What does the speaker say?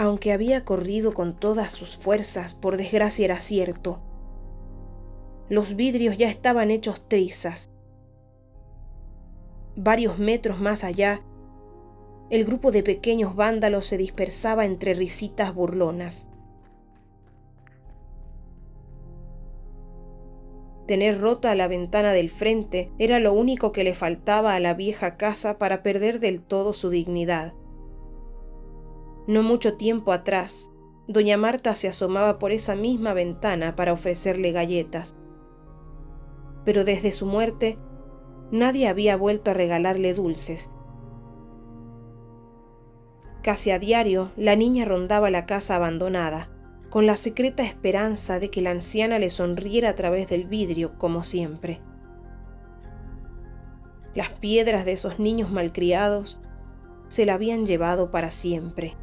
Aunque había corrido con todas sus fuerzas, por desgracia era cierto. Los vidrios ya estaban hechos trizas. Varios metros más allá, el grupo de pequeños vándalos se dispersaba entre risitas burlonas. Tener rota la ventana del frente era lo único que le faltaba a la vieja casa para perder del todo su dignidad. No mucho tiempo atrás, doña Marta se asomaba por esa misma ventana para ofrecerle galletas. Pero desde su muerte, nadie había vuelto a regalarle dulces. Casi a diario, la niña rondaba la casa abandonada, con la secreta esperanza de que la anciana le sonriera a través del vidrio, como siempre. Las piedras de esos niños malcriados se la habían llevado para siempre.